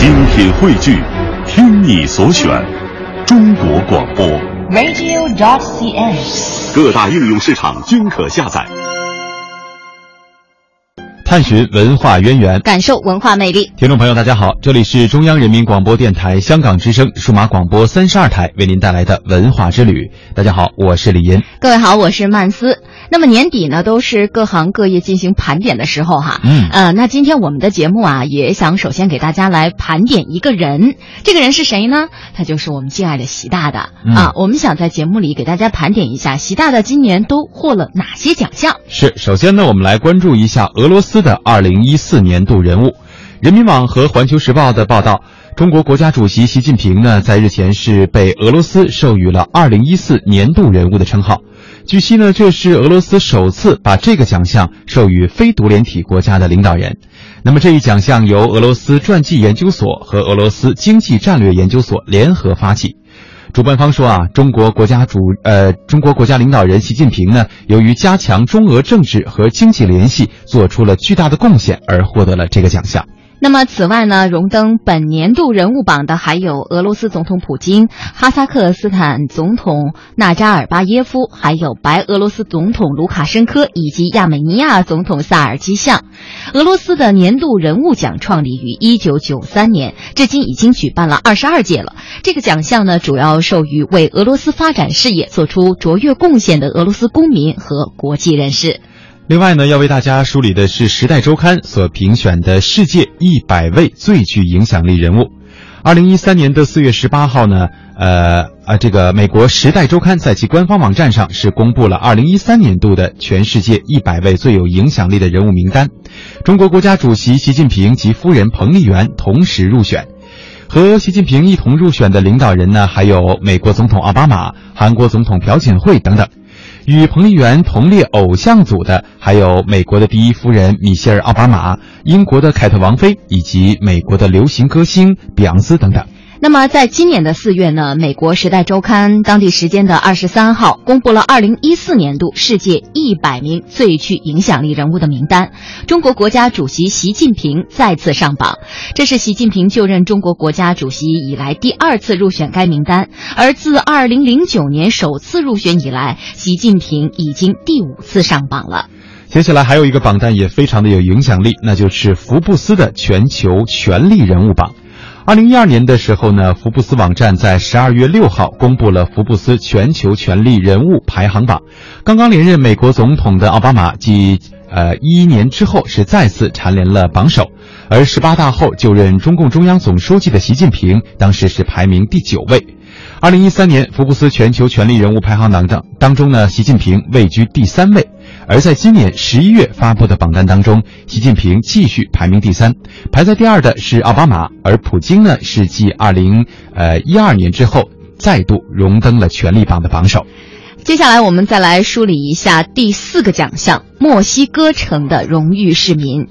精品汇聚，听你所选，中国广播。radio.dot.cn，。各大应用市场均可下载。探寻文化渊源，感受文化魅力。听众朋友，大家好，这里是中央人民广播电台香港之声数码广播三十二台为您带来的文化之旅。大家好，我是李岩。各位好，我是曼斯。那么年底呢，都是各行各业进行盘点的时候哈。嗯呃，那今天我们的节目啊，也想首先给大家来盘点一个人。这个人是谁呢？他就是我们敬爱的习大大、嗯啊。我们想在节目里给大家盘点一下习大大今年都获了哪些奖项。是，首先呢，我们来关注一下俄罗斯的二零一四年度人物。人民网和环球时报的报道，中国国家主席习近平呢，在日前是被俄罗斯授予了二零一四年度人物的称号。据悉呢，这是俄罗斯首次把这个奖项授予非独联体国家的领导人。那么这一奖项由俄罗斯传记研究所和俄罗斯经济战略研究所联合发起。主办方说啊，中国国家主呃，中国国家领导人习近平呢，由于加强中俄政治和经济联系，做出了巨大的贡献，而获得了这个奖项。那么，此外呢，荣登本年度人物榜的还有俄罗斯总统普京、哈萨克斯坦总统纳扎尔巴耶夫，还有白俄罗斯总统卢卡申科以及亚美尼亚总统萨尔基相。俄罗斯的年度人物奖创立于一九九三年，至今已经举办了二十二届了。这个奖项呢，主要授予为俄罗斯发展事业做出卓越贡献的俄罗斯公民和国际人士。另外呢，要为大家梳理的是《时代周刊》所评选的世界一百位最具影响力人物。二零一三年的四月十八号呢，呃啊，这个美国《时代周刊》在其官方网站上是公布了二零一三年度的全世界一百位最有影响力的人物名单，中国国家主席习近平及夫人彭丽媛同时入选。和习近平一同入选的领导人呢，还有美国总统奥巴马、韩国总统朴槿惠等等。与彭丽媛同列偶像组的，还有美国的第一夫人米歇尔·奥巴马、英国的凯特王妃以及美国的流行歌星比昂斯等等。那么，在今年的四月呢，美国《时代周刊》当地时间的二十三号公布了二零一四年度世界一百名最具影响力人物的名单，中国国家主席习近平再次上榜。这是习近平就任中国国家主席以来第二次入选该名单，而自二零零九年首次入选以来，习近平已经第五次上榜了。接下来还有一个榜单也非常的有影响力，那就是福布斯的全球权力人物榜。二零一二年的时候呢，福布斯网站在十二月六号公布了福布斯全球权力人物排行榜。刚刚连任美国总统的奥巴马，继呃一一年之后是再次蝉联了榜首，而十八大后就任中共中央总书记的习近平，当时是排名第九位。二零一三年福布斯全球权力人物排行榜当当中呢，习近平位居第三位。而在今年十一月发布的榜单当中，习近平继续排名第三，排在第二的是奥巴马，而普京呢是继二零呃一二年之后再度荣登了权力榜的榜首。接下来我们再来梳理一下第四个奖项——墨西哥城的荣誉市民。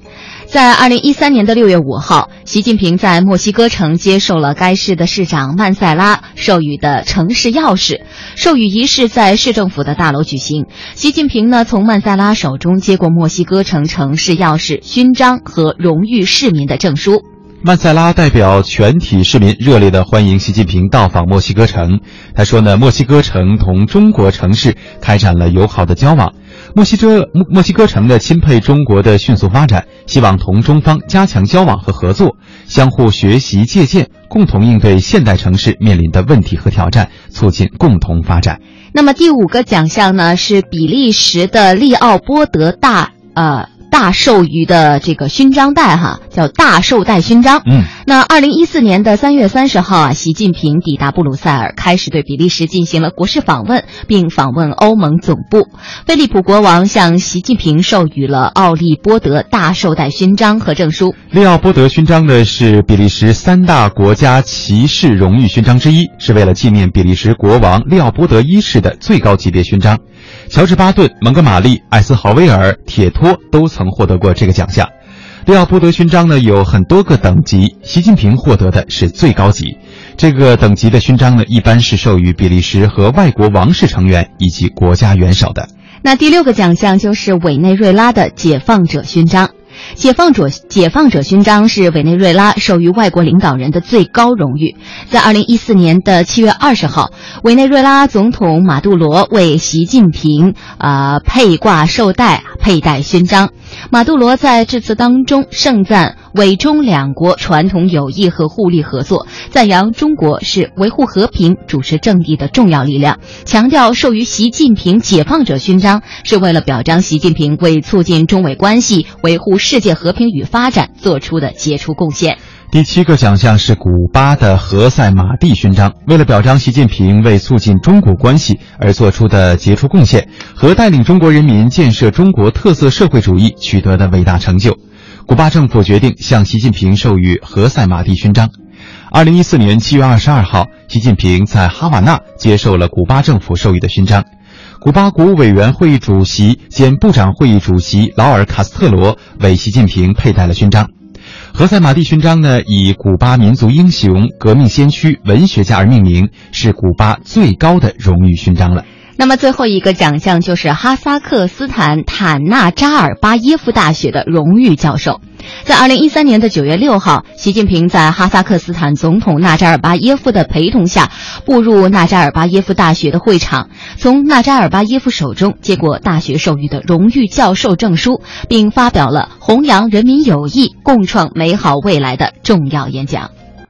在二零一三年的六月五号，习近平在墨西哥城接受了该市的市长曼塞拉授予的城市钥匙。授予仪式在市政府的大楼举行。习近平呢，从曼塞拉手中接过墨西哥城城市钥匙、勋章和荣誉市民的证书。曼塞拉代表全体市民热烈地欢迎习近平到访墨西哥城。他说呢，墨西哥城同中国城市开展了友好的交往。墨西哥墨墨西哥城呢钦佩中国的迅速发展，希望同中方加强交往和合作，相互学习借鉴，共同应对现代城市面临的问题和挑战，促进共同发展。那么第五个奖项呢是比利时的利奥波德大呃。大授予的这个勋章带哈，叫大绶带勋章。嗯，那二零一四年的三月三十号啊，习近平抵达布鲁塞尔，开始对比利时进行了国事访问，并访问欧盟总部。菲利普国王向习近平授予了奥利波德大绶带勋章和证书。利奥波德勋章呢是比利时三大国家骑士荣誉勋章之一，是为了纪念比利时国王利奥波德一世的最高级别勋章。乔治巴顿、蒙哥马利、艾斯豪威尔、铁托都曾获得过这个奖项。利奥波德勋章呢有很多个等级，习近平获得的是最高级。这个等级的勋章呢，一般是授予比利时和外国王室成员以及国家元首的。那第六个奖项就是委内瑞拉的解放者勋章。解放者解放者勋章是委内瑞拉授予外国领导人的最高荣誉。在二零一四年的七月二十号，委内瑞拉总统马杜罗为习近平呃佩挂绶带，佩戴勋章。马杜罗在致辞当中盛赞委中两国传统友谊和互利合作，赞扬中国是维护和平、主持正义的重要力量，强调授予习近平解放者勋章是为了表彰习近平为促进中委关系、维护世界和平与发展做出的杰出贡献。第七个奖项是古巴的何塞马蒂勋章，为了表彰习近平为促进中国关系而做出的杰出贡献和带领中国人民建设中国特色社会主义取得的伟大成就，古巴政府决定向习近平授予何塞马蒂勋章。二零一四年七月二十二号，习近平在哈瓦那接受了古巴政府授予的勋章。古巴国务委员会主席兼部长会议主席劳尔·卡斯特罗为习近平佩戴了勋章。何塞马蒂勋章呢，以古巴民族英雄、革命先驱、文学家而命名，是古巴最高的荣誉勋章了。那么最后一个奖项就是哈萨克斯坦坦纳扎尔巴耶夫大学的荣誉教授。在二零一三年的九月六号，习近平在哈萨克斯坦总统纳扎尔巴耶夫的陪同下，步入纳扎尔巴耶夫大学的会场，从纳扎尔巴耶夫手中接过大学授予的荣誉教授证书，并发表了弘扬人民友谊、共创美好未来的重要演讲。